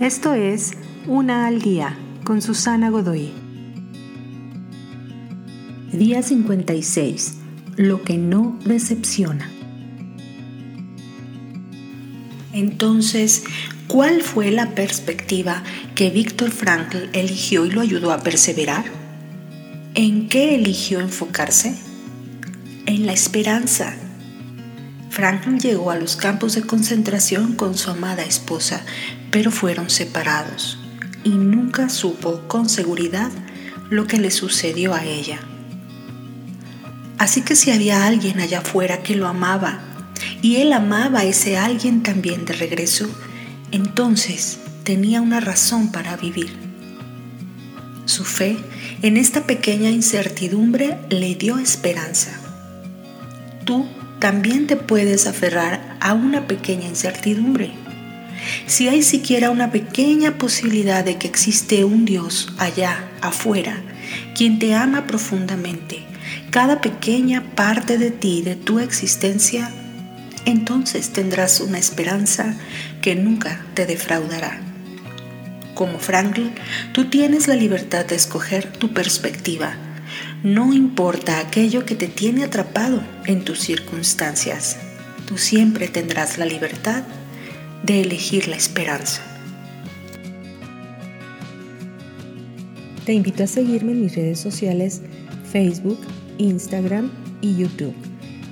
Esto es Una al Día con Susana Godoy. Día 56. Lo que no decepciona. Entonces, ¿cuál fue la perspectiva que Víctor Frankl eligió y lo ayudó a perseverar? ¿En qué eligió enfocarse? En la esperanza Franklin llegó a los campos de concentración con su amada esposa, pero fueron separados y nunca supo con seguridad lo que le sucedió a ella. Así que si había alguien allá afuera que lo amaba y él amaba a ese alguien también de regreso, entonces tenía una razón para vivir. Su fe en esta pequeña incertidumbre le dio esperanza. Tú también te puedes aferrar a una pequeña incertidumbre. Si hay siquiera una pequeña posibilidad de que existe un Dios allá afuera, quien te ama profundamente, cada pequeña parte de ti, de tu existencia, entonces tendrás una esperanza que nunca te defraudará. Como Franklin, tú tienes la libertad de escoger tu perspectiva no importa aquello que te tiene atrapado en tus circunstancias, tú siempre tendrás la libertad de elegir la esperanza. Te invito a seguirme en mis redes sociales Facebook, Instagram y YouTube.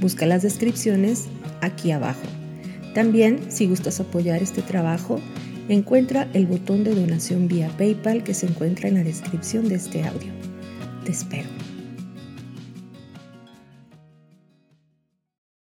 Busca las descripciones aquí abajo. También, si gustas apoyar este trabajo, encuentra el botón de donación vía PayPal que se encuentra en la descripción de este audio. Te espero.